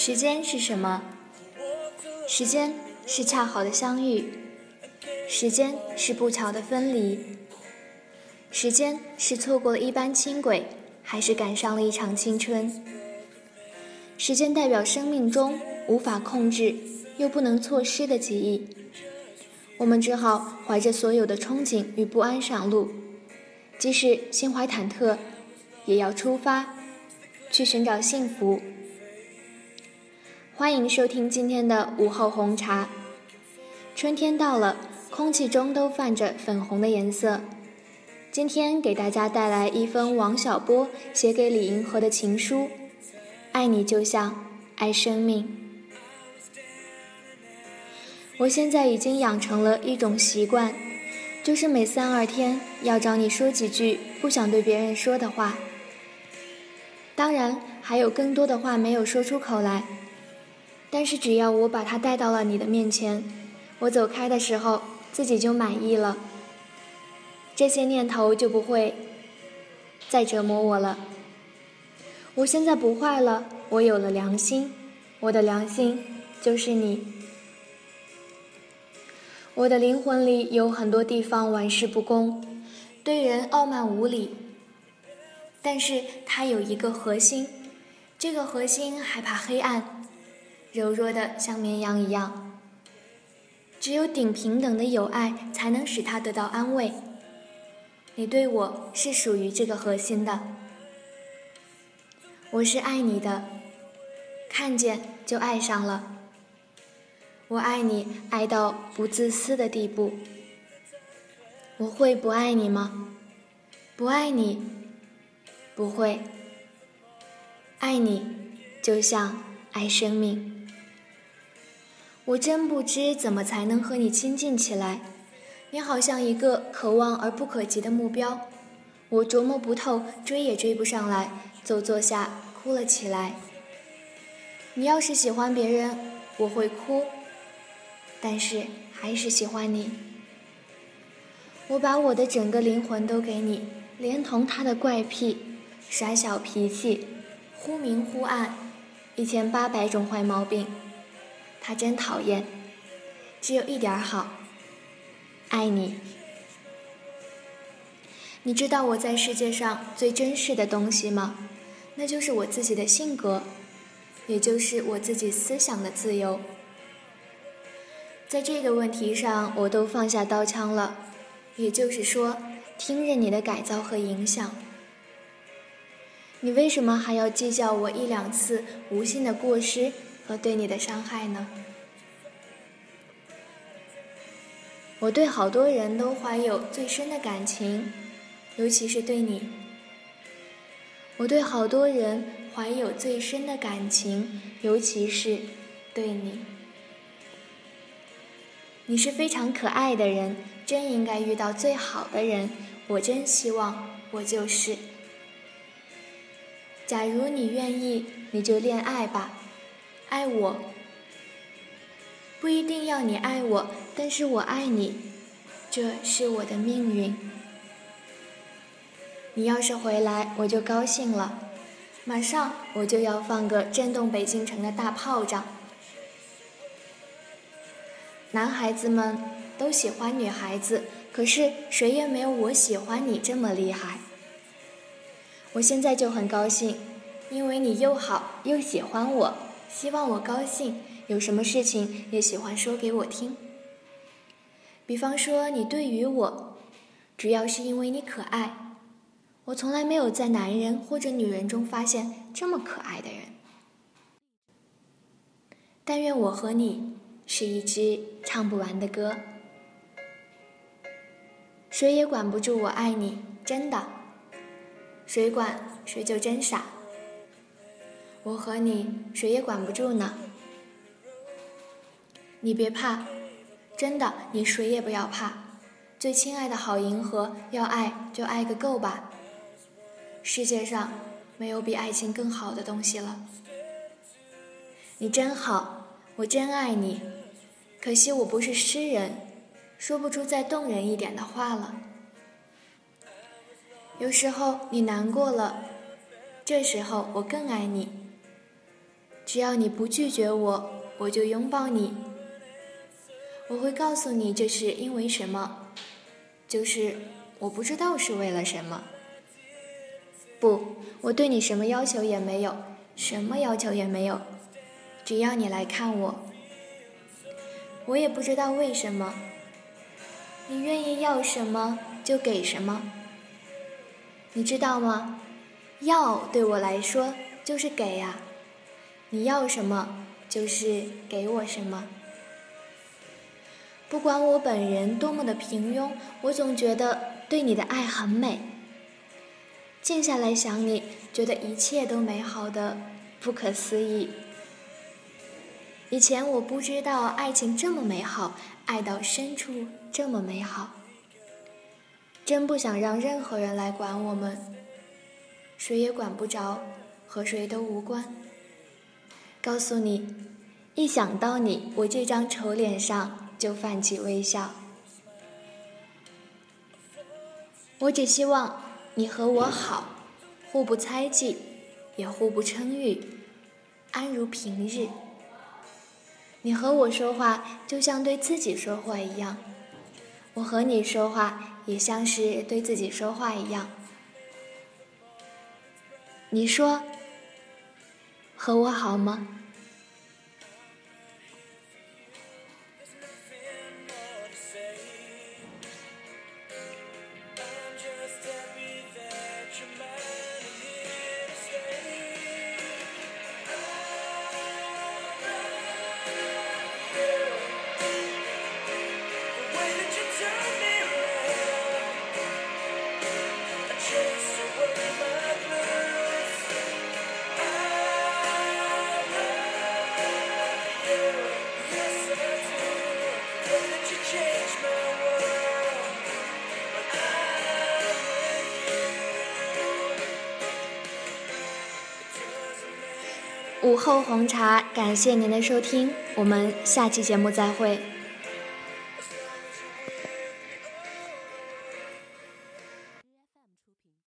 时间是什么？时间是恰好的相遇，时间是不巧的分离，时间是错过了一班轻轨，还是赶上了一场青春？时间代表生命中无法控制又不能错失的记忆，我们只好怀着所有的憧憬与不安上路，即使心怀忐忑，也要出发，去寻找幸福。欢迎收听今天的午后红茶。春天到了，空气中都泛着粉红的颜色。今天给大家带来一封王小波写给李银河的情书：爱你就像爱生命。我现在已经养成了一种习惯，就是每三二天要找你说几句不想对别人说的话。当然，还有更多的话没有说出口来。但是只要我把它带到了你的面前，我走开的时候自己就满意了，这些念头就不会再折磨我了。我现在不坏了，我有了良心，我的良心就是你。我的灵魂里有很多地方玩世不恭，对人傲慢无礼，但是它有一个核心，这个核心害怕黑暗。柔弱的像绵羊一样，只有顶平等的友爱才能使他得到安慰。你对我是属于这个核心的，我是爱你的，看见就爱上了。我爱你爱到不自私的地步。我会不爱你吗？不爱你，不会。爱你，就像爱生命。我真不知怎么才能和你亲近起来，你好像一个可望而不可及的目标，我琢磨不透，追也追不上来，就坐下哭了起来。你要是喜欢别人，我会哭，但是还是喜欢你。我把我的整个灵魂都给你，连同他的怪癖、耍小脾气、忽明忽暗，一千八百种坏毛病。他真讨厌，只有一点好，爱你。你知道我在世界上最珍视的东西吗？那就是我自己的性格，也就是我自己思想的自由。在这个问题上，我都放下刀枪了，也就是说，听任你的改造和影响。你为什么还要计较我一两次无心的过失？和对你的伤害呢？我对好多人都怀有最深的感情，尤其是对你。我对好多人怀有最深的感情，尤其是对你。你是非常可爱的人，真应该遇到最好的人。我真希望我就是。假如你愿意，你就恋爱吧。爱我，不一定要你爱我，但是我爱你，这是我的命运。你要是回来，我就高兴了，马上我就要放个震动北京城的大炮仗。男孩子们都喜欢女孩子，可是谁也没有我喜欢你这么厉害。我现在就很高兴，因为你又好又喜欢我。希望我高兴，有什么事情也喜欢说给我听。比方说，你对于我，主要是因为你可爱。我从来没有在男人或者女人中发现这么可爱的人。但愿我和你是一支唱不完的歌。谁也管不住我爱你，真的。谁管谁就真傻。我和你谁也管不住呢，你别怕，真的，你谁也不要怕。最亲爱的好银河，要爱就爱个够吧。世界上没有比爱情更好的东西了。你真好，我真爱你。可惜我不是诗人，说不出再动人一点的话了。有时候你难过了，这时候我更爱你。只要你不拒绝我，我就拥抱你。我会告诉你这是因为什么，就是我不知道是为了什么。不，我对你什么要求也没有，什么要求也没有，只要你来看我。我也不知道为什么，你愿意要什么就给什么。你知道吗？要对我来说就是给呀。你要什么，就是给我什么。不管我本人多么的平庸，我总觉得对你的爱很美。静下来想你，觉得一切都美好的不可思议。以前我不知道爱情这么美好，爱到深处这么美好。真不想让任何人来管我们，谁也管不着，和谁都无关。告诉你，一想到你，我这张丑脸上就泛起微笑。我只希望你和我好，互不猜忌，也互不称誉，安如平日。你和我说话，就像对自己说话一样；我和你说话，也像是对自己说话一样。你说，和我好吗？午后红茶，感谢您的收听，我们下期节目再会。